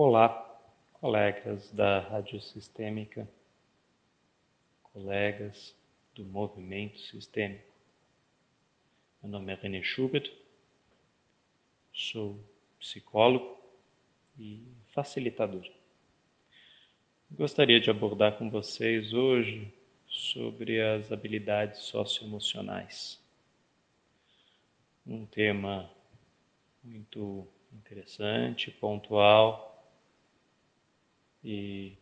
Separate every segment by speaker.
Speaker 1: Olá, colegas da Rádio Sistêmica, colegas do movimento sistêmico. Meu nome é René Schubert, sou psicólogo e facilitador. Gostaria de abordar com vocês hoje sobre as habilidades socioemocionais. Um tema muito interessante, pontual e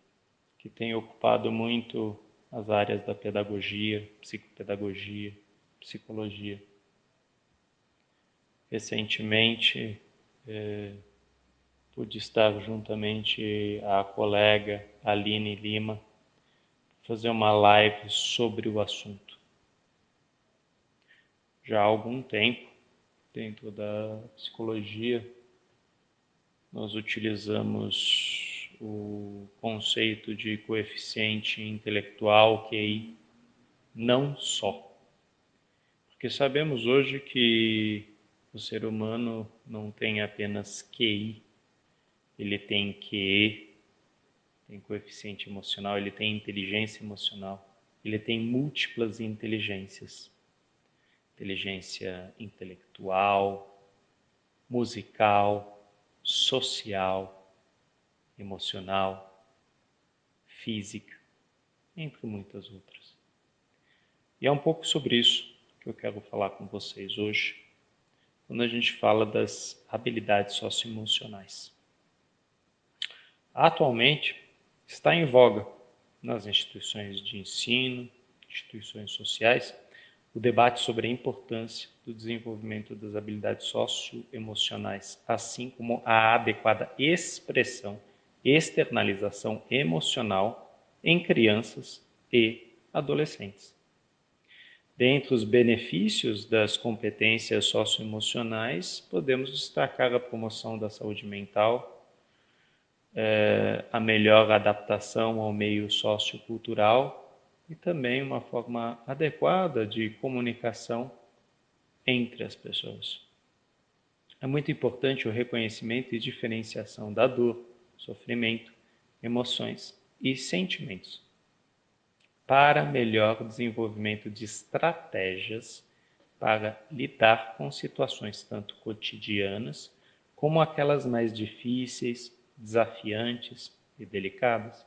Speaker 1: que tem ocupado muito as áreas da pedagogia, psicopedagogia, psicologia. Recentemente, eh, pude estar juntamente à colega Aline Lima fazer uma live sobre o assunto. Já há algum tempo, dentro da psicologia, nós utilizamos o conceito de coeficiente intelectual, QI, não só. Porque sabemos hoje que o ser humano não tem apenas QI, ele tem QE, tem coeficiente emocional, ele tem inteligência emocional, ele tem múltiplas inteligências. Inteligência intelectual, musical, social, emocional, física, entre muitas outras. E é um pouco sobre isso que eu quero falar com vocês hoje, quando a gente fala das habilidades socioemocionais. Atualmente, está em voga nas instituições de ensino, instituições sociais, o debate sobre a importância do desenvolvimento das habilidades socioemocionais, assim como a adequada expressão externalização emocional em crianças e adolescentes. Dentre os benefícios das competências socioemocionais, podemos destacar a promoção da saúde mental, eh, a melhor adaptação ao meio sociocultural e também uma forma adequada de comunicação entre as pessoas. É muito importante o reconhecimento e diferenciação da dor, sofrimento, emoções e sentimentos, para melhor desenvolvimento de estratégias para lidar com situações tanto cotidianas como aquelas mais difíceis, desafiantes e delicadas.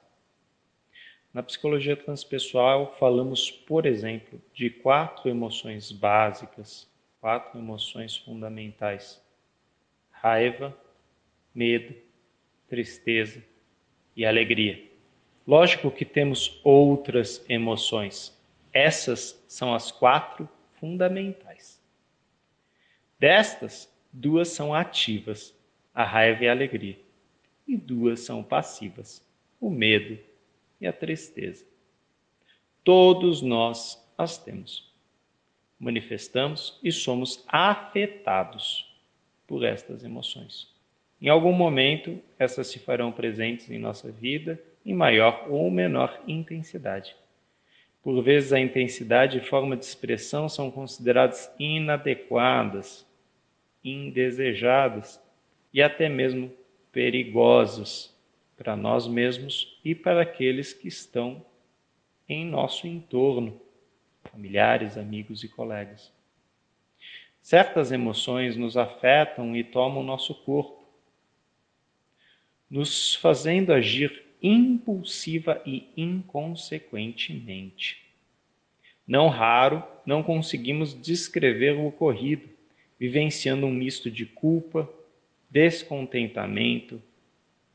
Speaker 1: Na psicologia transpessoal, falamos, por exemplo, de quatro emoções básicas, quatro emoções fundamentais: raiva, medo, tristeza e alegria. Lógico que temos outras emoções. Essas são as quatro fundamentais. Destas, duas são ativas, a raiva e a alegria, e duas são passivas, o medo e a tristeza. Todos nós as temos. Manifestamos e somos afetados por estas emoções. Em algum momento, essas se farão presentes em nossa vida em maior ou menor intensidade. Por vezes, a intensidade e forma de expressão são consideradas inadequadas, indesejadas e até mesmo perigosas para nós mesmos e para aqueles que estão em nosso entorno, familiares, amigos e colegas. Certas emoções nos afetam e tomam nosso corpo nos fazendo agir impulsiva e inconsequentemente. Não raro, não conseguimos descrever o ocorrido, vivenciando um misto de culpa, descontentamento,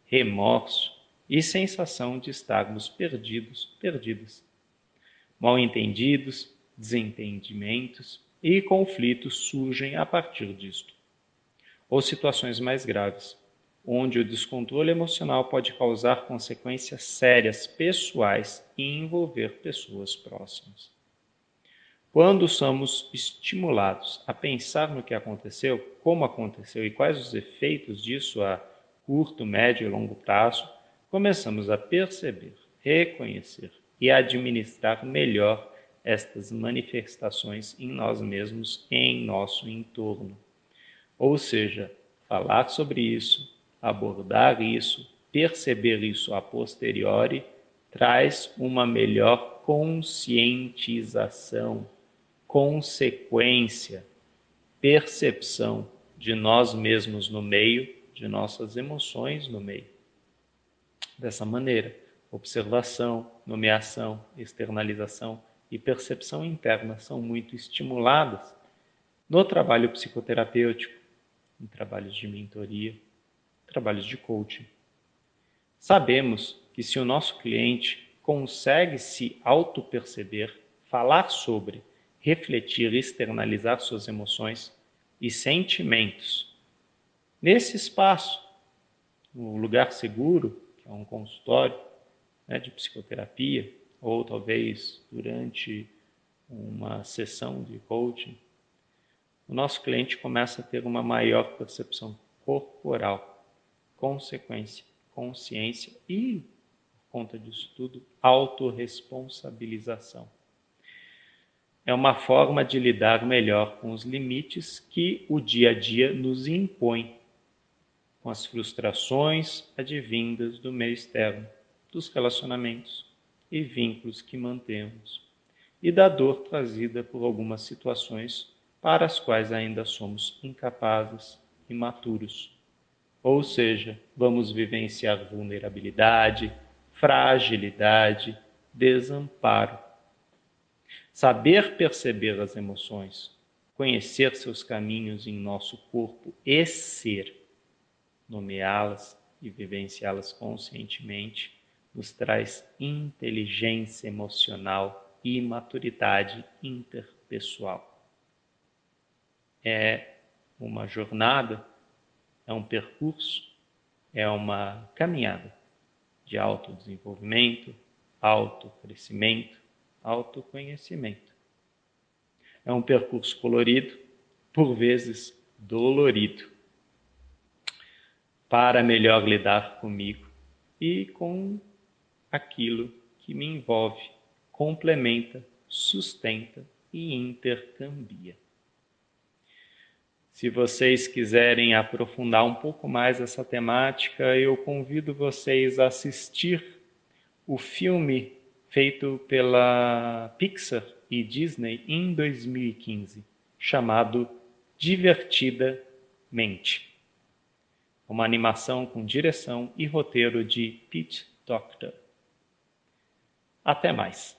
Speaker 1: remorso e sensação de estarmos perdidos, perdidas. Mal entendidos, desentendimentos e conflitos surgem a partir disto. Ou situações mais graves, onde o descontrole emocional pode causar consequências sérias pessoais e envolver pessoas próximas. Quando somos estimulados a pensar no que aconteceu, como aconteceu e quais os efeitos disso a curto, médio e longo prazo, começamos a perceber, reconhecer e administrar melhor estas manifestações em nós mesmos e em nosso entorno. Ou seja, falar sobre isso, abordar isso, perceber isso a posteriori traz uma melhor conscientização, consequência, percepção de nós mesmos no meio, de nossas emoções no meio. Dessa maneira, observação, nomeação, externalização e percepção interna são muito estimuladas no trabalho psicoterapêutico, em trabalhos de mentoria, trabalhos de coaching. Sabemos que se o nosso cliente consegue se auto-perceber, falar sobre, refletir, externalizar suas emoções e sentimentos, nesse espaço, no lugar seguro, que é um consultório né, de psicoterapia, ou talvez durante uma sessão de coaching, o nosso cliente começa a ter uma maior percepção corporal, consequência, consciência e, por conta disso tudo, autorresponsabilização. É uma forma de lidar melhor com os limites que o dia a dia nos impõe, com as frustrações advindas do meio externo, dos relacionamentos e vínculos que mantemos, e da dor trazida por algumas situações para as quais ainda somos incapazes, imaturos. Ou seja, vamos vivenciar vulnerabilidade, fragilidade, desamparo. Saber perceber as emoções, conhecer seus caminhos em nosso corpo e ser, nomeá-las e vivenciá-las conscientemente, nos traz inteligência emocional e maturidade interpessoal é uma jornada, é um percurso, é uma caminhada de autodesenvolvimento, autocrescimento, autoconhecimento. É um percurso colorido, por vezes dolorido, para melhor lidar comigo e com aquilo que me envolve, complementa, sustenta e intercambia. Se vocês quiserem aprofundar um pouco mais essa temática, eu convido vocês a assistir o filme feito pela Pixar e Disney em 2015, chamado Divertidamente. Uma animação com direção e roteiro de Pete Doctor. Até mais!